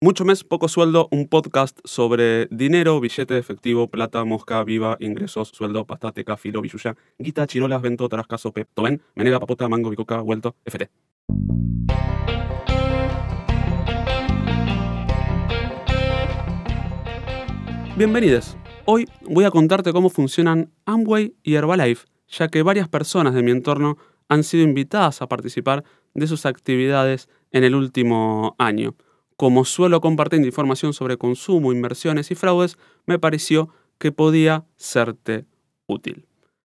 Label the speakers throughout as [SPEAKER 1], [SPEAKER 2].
[SPEAKER 1] Mucho mes, poco sueldo, un podcast sobre dinero, billete de efectivo, plata, mosca, viva, ingresos, sueldo, pastateca, filo, billuya, guita, chirolas, vento, tarascaso, pe, toben, menega, papota, mango, bicoca, vuelto, FT. Bienvenidos. Hoy voy a contarte cómo funcionan Amway y Herbalife, ya que varias personas de mi entorno han sido invitadas a participar de sus actividades en el último año como suelo compartir información sobre consumo, inversiones y fraudes, me pareció que podía serte útil.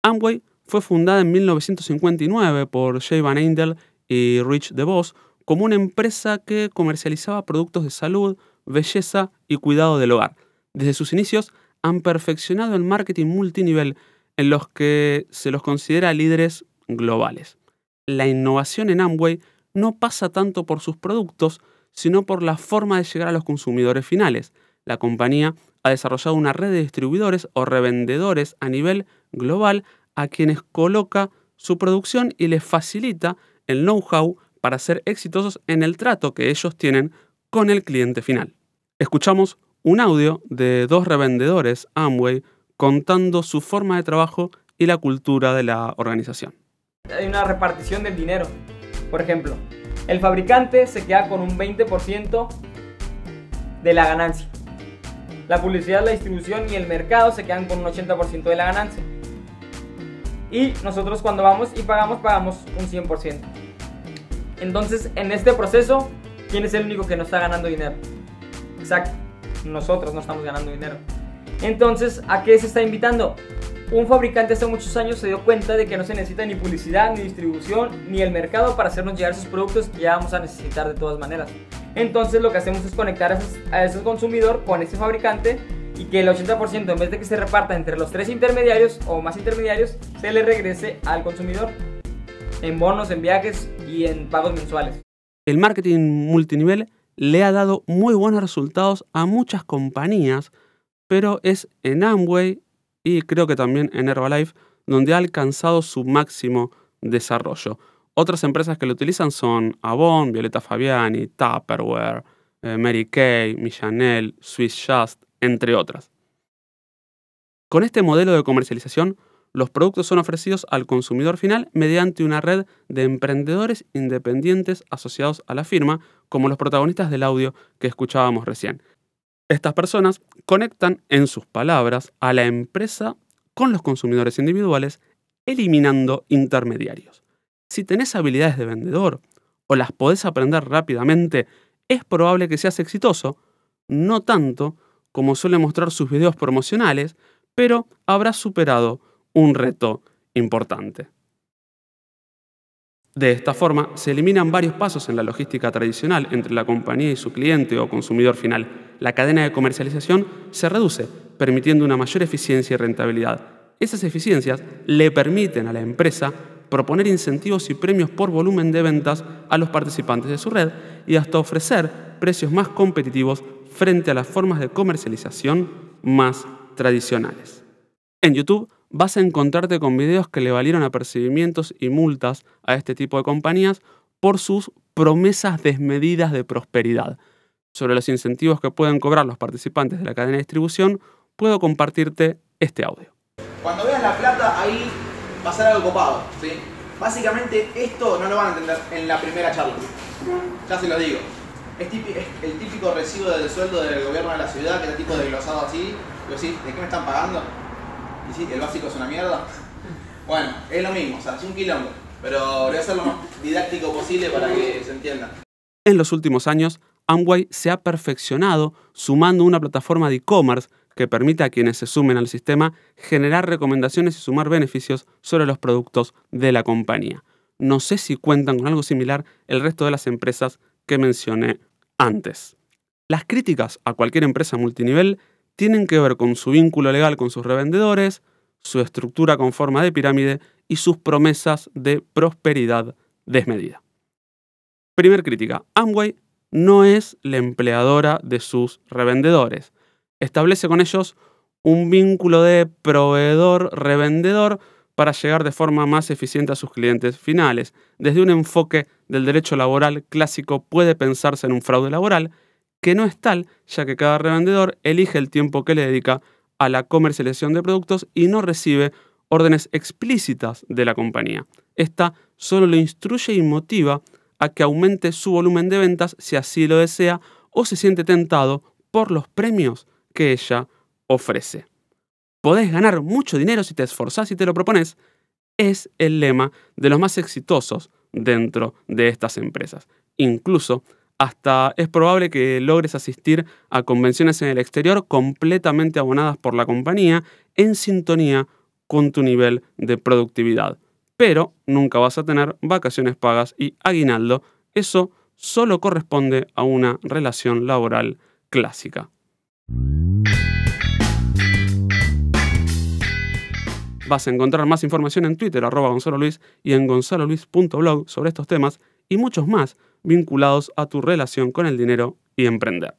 [SPEAKER 1] Amway fue fundada en 1959 por Jay Van Andel y Rich DeVos como una empresa que comercializaba productos de salud, belleza y cuidado del hogar. Desde sus inicios han perfeccionado el marketing multinivel en los que se los considera líderes globales. La innovación en Amway no pasa tanto por sus productos, sino por la forma de llegar a los consumidores finales. La compañía ha desarrollado una red de distribuidores o revendedores a nivel global a quienes coloca su producción y les facilita el know-how para ser exitosos en el trato que ellos tienen con el cliente final. Escuchamos un audio de dos revendedores Amway contando su forma de trabajo y la cultura de la organización.
[SPEAKER 2] Hay una repartición del dinero. Por ejemplo, el fabricante se queda con un 20% de la ganancia. La publicidad, la distribución y el mercado se quedan con un 80% de la ganancia. Y nosotros cuando vamos y pagamos, pagamos un 100%. Entonces, en este proceso, ¿quién es el único que no está ganando dinero? Exacto, nosotros no estamos ganando dinero. Entonces, ¿a qué se está invitando? Un fabricante hace muchos años se dio cuenta de que no se necesita ni publicidad, ni distribución, ni el mercado para hacernos llegar esos productos que ya vamos a necesitar de todas maneras. Entonces lo que hacemos es conectar a ese, consumidor con ese fabricante y que el 80% en vez de que se reparta entre los tres intermediarios o más intermediarios, se le regrese al consumidor en bonos, en viajes y en pagos mensuales.
[SPEAKER 1] El marketing multinivel le ha dado muy buenos resultados a muchas compañías, pero es en Amway y creo que también en Herbalife, donde ha alcanzado su máximo desarrollo. Otras empresas que lo utilizan son Avon, Violeta Fabiani, Tupperware, eh, Mary Kay, Millanel, Swiss Just, entre otras. Con este modelo de comercialización, los productos son ofrecidos al consumidor final mediante una red de emprendedores independientes asociados a la firma, como los protagonistas del audio que escuchábamos recién, estas personas conectan, en sus palabras, a la empresa con los consumidores individuales, eliminando intermediarios. Si tenés habilidades de vendedor o las podés aprender rápidamente, es probable que seas exitoso, no tanto como suele mostrar sus videos promocionales, pero habrás superado un reto importante. De esta forma, se eliminan varios pasos en la logística tradicional entre la compañía y su cliente o consumidor final. La cadena de comercialización se reduce, permitiendo una mayor eficiencia y rentabilidad. Esas eficiencias le permiten a la empresa proponer incentivos y premios por volumen de ventas a los participantes de su red y hasta ofrecer precios más competitivos frente a las formas de comercialización más tradicionales. En YouTube vas a encontrarte con videos que le valieron apercibimientos y multas a este tipo de compañías por sus promesas desmedidas de prosperidad. Sobre los incentivos que pueden cobrar los participantes de la cadena de distribución, puedo compartirte este audio.
[SPEAKER 3] Cuando veas la plata, ahí va a ser algo copado. ¿sí? Básicamente, esto no lo van a entender en la primera charla. Ya se lo digo. Es, el típico recibo del sueldo del gobierno de la ciudad, que es tipo desglosado así. ¿de qué me están pagando? El básico es una mierda. Bueno, es lo mismo, o sea, es un quilombo, pero voy a hacer lo más didáctico posible para que se entienda.
[SPEAKER 1] En los últimos años, Amway se ha perfeccionado sumando una plataforma de e-commerce que permite a quienes se sumen al sistema generar recomendaciones y sumar beneficios sobre los productos de la compañía. No sé si cuentan con algo similar el resto de las empresas que mencioné antes. Las críticas a cualquier empresa multinivel tienen que ver con su vínculo legal con sus revendedores, su estructura con forma de pirámide y sus promesas de prosperidad desmedida. Primer crítica, Amway no es la empleadora de sus revendedores. Establece con ellos un vínculo de proveedor-revendedor para llegar de forma más eficiente a sus clientes finales. Desde un enfoque del derecho laboral clásico puede pensarse en un fraude laboral que no es tal, ya que cada revendedor elige el tiempo que le dedica a la comercialización de productos y no recibe órdenes explícitas de la compañía. Esta solo lo instruye y motiva a que aumente su volumen de ventas si así lo desea o se siente tentado por los premios que ella ofrece. Podés ganar mucho dinero si te esforzás y te lo propones, es el lema de los más exitosos dentro de estas empresas. Incluso hasta es probable que logres asistir a convenciones en el exterior completamente abonadas por la compañía en sintonía con tu nivel de productividad. Pero nunca vas a tener vacaciones pagas y aguinaldo. Eso solo corresponde a una relación laboral clásica. Vas a encontrar más información en Twitter, arroba Gonzalo Luis, y en gonzaloluis.blog sobre estos temas y muchos más vinculados a tu relación con el dinero y emprender.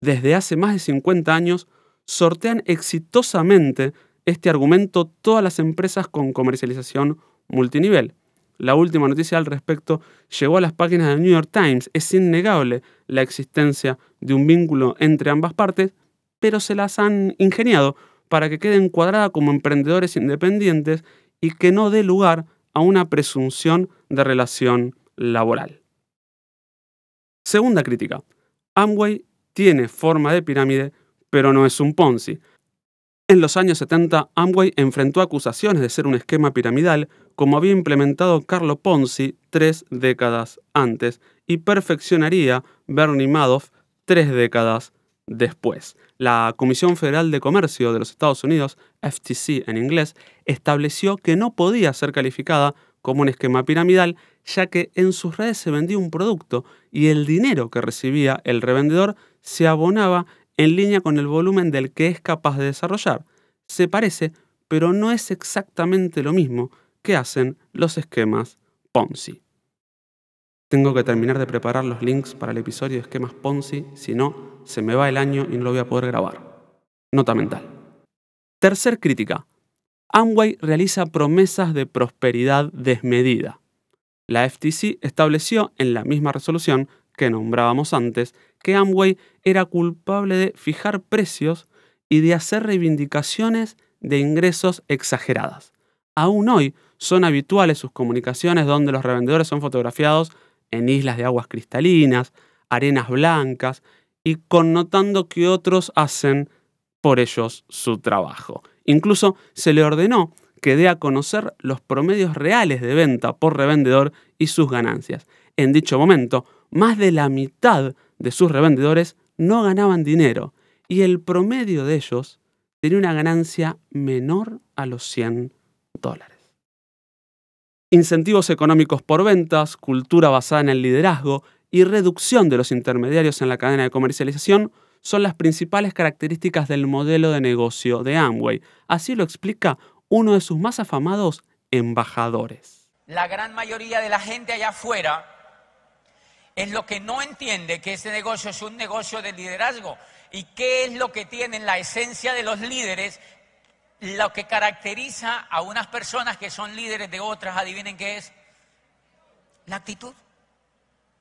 [SPEAKER 1] Desde hace más de 50 años, sortean exitosamente este argumento todas las empresas con comercialización multinivel. La última noticia al respecto llegó a las páginas del New York Times. Es innegable la existencia de un vínculo entre ambas partes, pero se las han ingeniado para que quede encuadrada como emprendedores independientes y que no dé lugar a una presunción de relación laboral. Segunda crítica. Amway tiene forma de pirámide, pero no es un Ponzi. En los años 70, Amway enfrentó acusaciones de ser un esquema piramidal, como había implementado Carlo Ponzi tres décadas antes, y perfeccionaría Bernie Madoff tres décadas después. La Comisión Federal de Comercio de los Estados Unidos, FTC en inglés, estableció que no podía ser calificada como un esquema piramidal, ya que en sus redes se vendía un producto y el dinero que recibía el revendedor se abonaba en línea con el volumen del que es capaz de desarrollar. Se parece, pero no es exactamente lo mismo que hacen los esquemas Ponzi. Tengo que terminar de preparar los links para el episodio de esquemas Ponzi, si no, se me va el año y no lo voy a poder grabar. Nota mental. Tercer crítica. Amway realiza promesas de prosperidad desmedida. La FTC estableció en la misma resolución que nombrábamos antes que Amway era culpable de fijar precios y de hacer reivindicaciones de ingresos exageradas. Aún hoy son habituales sus comunicaciones donde los revendedores son fotografiados en islas de aguas cristalinas, arenas blancas y connotando que otros hacen por ellos su trabajo. Incluso se le ordenó que dé a conocer los promedios reales de venta por revendedor y sus ganancias. En dicho momento, más de la mitad de sus revendedores no ganaban dinero y el promedio de ellos tenía una ganancia menor a los 100 dólares. Incentivos económicos por ventas, cultura basada en el liderazgo y reducción de los intermediarios en la cadena de comercialización son las principales características del modelo de negocio de Amway. Así lo explica uno de sus más afamados embajadores.
[SPEAKER 4] La gran mayoría de la gente allá afuera es lo que no entiende que ese negocio es un negocio de liderazgo. ¿Y qué es lo que tienen la esencia de los líderes? Lo que caracteriza a unas personas que son líderes de otras, adivinen qué es. La actitud.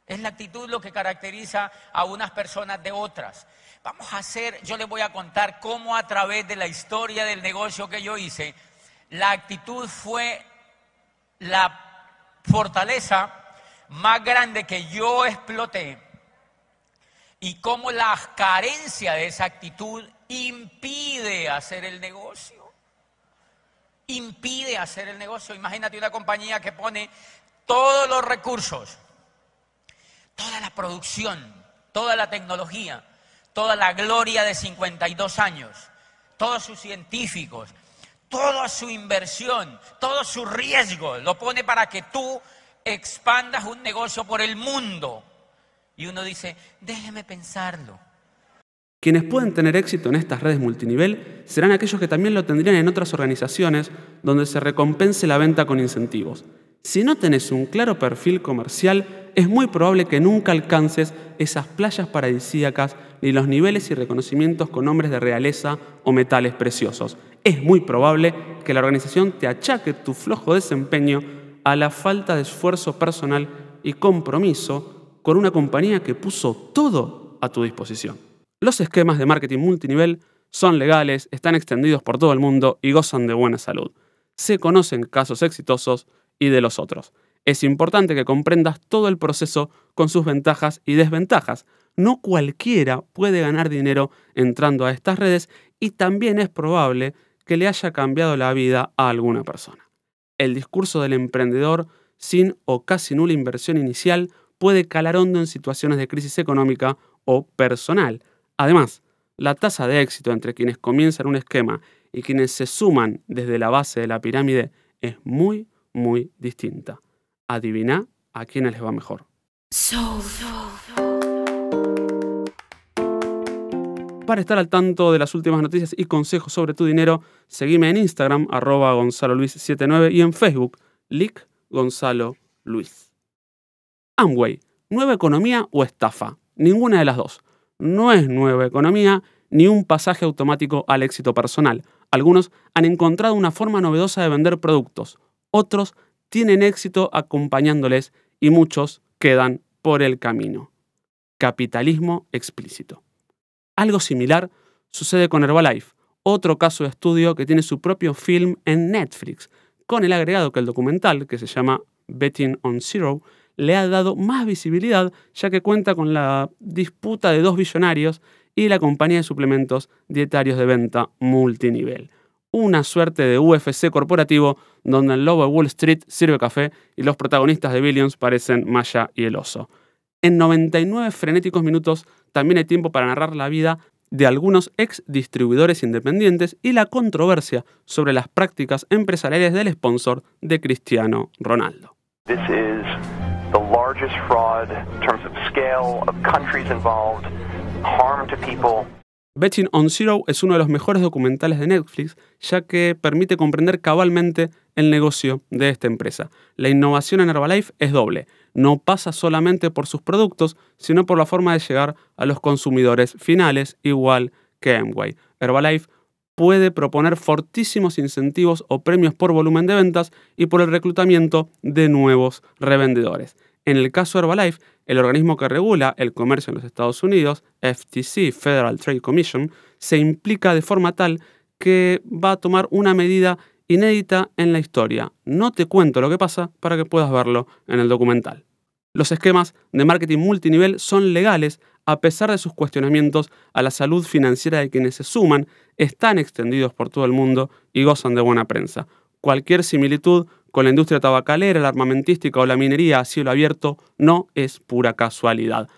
[SPEAKER 4] Es la actitud lo que caracteriza a unas personas de otras. Vamos a hacer, yo les voy a contar cómo a través de la historia del negocio que yo hice, la actitud fue la fortaleza más grande que yo exploté y cómo la carencia de esa actitud impide hacer el negocio. Impide hacer el negocio. Imagínate una compañía que pone todos los recursos, toda la producción, toda la tecnología, toda la gloria de 52 años, todos sus científicos, toda su inversión, todo su riesgo, lo pone para que tú expandas un negocio por el mundo. Y uno dice, déjeme pensarlo.
[SPEAKER 1] Quienes pueden tener éxito en estas redes multinivel serán aquellos que también lo tendrían en otras organizaciones donde se recompense la venta con incentivos. Si no tenés un claro perfil comercial, es muy probable que nunca alcances esas playas paradisíacas ni los niveles y reconocimientos con nombres de realeza o metales preciosos. Es muy probable que la organización te achaque tu flojo desempeño a la falta de esfuerzo personal y compromiso con una compañía que puso todo a tu disposición. Los esquemas de marketing multinivel son legales, están extendidos por todo el mundo y gozan de buena salud. Se conocen casos exitosos y de los otros. Es importante que comprendas todo el proceso con sus ventajas y desventajas. No cualquiera puede ganar dinero entrando a estas redes y también es probable que le haya cambiado la vida a alguna persona. El discurso del emprendedor sin o casi nula inversión inicial puede calar hondo en situaciones de crisis económica o personal. Además, la tasa de éxito entre quienes comienzan un esquema y quienes se suman desde la base de la pirámide es muy, muy distinta. Adivina a quiénes les va mejor. Para estar al tanto de las últimas noticias y consejos sobre tu dinero, seguime en Instagram, arroba Gonzalo Luis 79 y en Facebook, Lick Gonzalo Luis. Amway, ¿nueva economía o estafa? Ninguna de las dos. No es nueva economía ni un pasaje automático al éxito personal. Algunos han encontrado una forma novedosa de vender productos, otros tienen éxito acompañándoles y muchos quedan por el camino. Capitalismo explícito. Algo similar sucede con Herbalife, otro caso de estudio que tiene su propio film en Netflix, con el agregado que el documental, que se llama Betting on Zero, le ha dado más visibilidad ya que cuenta con la disputa de dos billonarios y la compañía de suplementos dietarios de venta multinivel. Una suerte de UFC corporativo donde el lobo de Wall Street sirve café y los protagonistas de Billions parecen Maya y el oso. En 99 frenéticos minutos también hay tiempo para narrar la vida de algunos ex distribuidores independientes y la controversia sobre las prácticas empresariales del sponsor de Cristiano Ronaldo.
[SPEAKER 5] This is the largest fraud in terms of scale of countries involved, harm to people.
[SPEAKER 1] Betting on Zero es uno de los mejores documentales de Netflix, ya que permite comprender cabalmente el negocio de esta empresa. La innovación en Herbalife es doble. No pasa solamente por sus productos, sino por la forma de llegar a los consumidores finales, igual que Amway. Herbalife puede proponer fortísimos incentivos o premios por volumen de ventas y por el reclutamiento de nuevos revendedores. En el caso de Herbalife, el organismo que regula el comercio en los Estados Unidos, FTC, Federal Trade Commission, se implica de forma tal que va a tomar una medida inédita en la historia. No te cuento lo que pasa para que puedas verlo en el documental. Los esquemas de marketing multinivel son legales a pesar de sus cuestionamientos a la salud financiera de quienes se suman, están extendidos por todo el mundo y gozan de buena prensa. Cualquier similitud con la industria tabacalera, la armamentística o la minería a cielo abierto no es pura casualidad.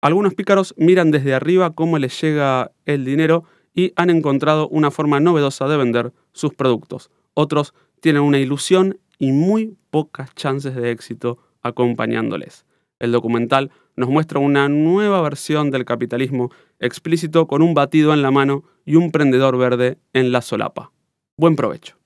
[SPEAKER 1] Algunos pícaros miran desde arriba cómo les llega el dinero y han encontrado una forma novedosa de vender sus productos. Otros tienen una ilusión y muy pocas chances de éxito acompañándoles. El documental nos muestra una nueva versión del capitalismo explícito con un batido en la mano y un prendedor verde en la solapa. Buen provecho.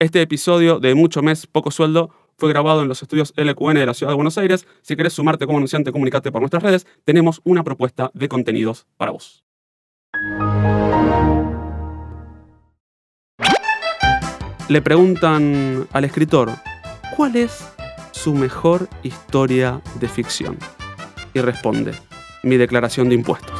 [SPEAKER 1] Este episodio de Mucho Mes, Poco Sueldo fue grabado en los estudios LQN de la Ciudad de Buenos Aires. Si querés sumarte como anunciante, comunicate por nuestras redes. Tenemos una propuesta de contenidos para vos. Le preguntan al escritor, ¿cuál es su mejor historia de ficción? Y responde, mi declaración de impuestos.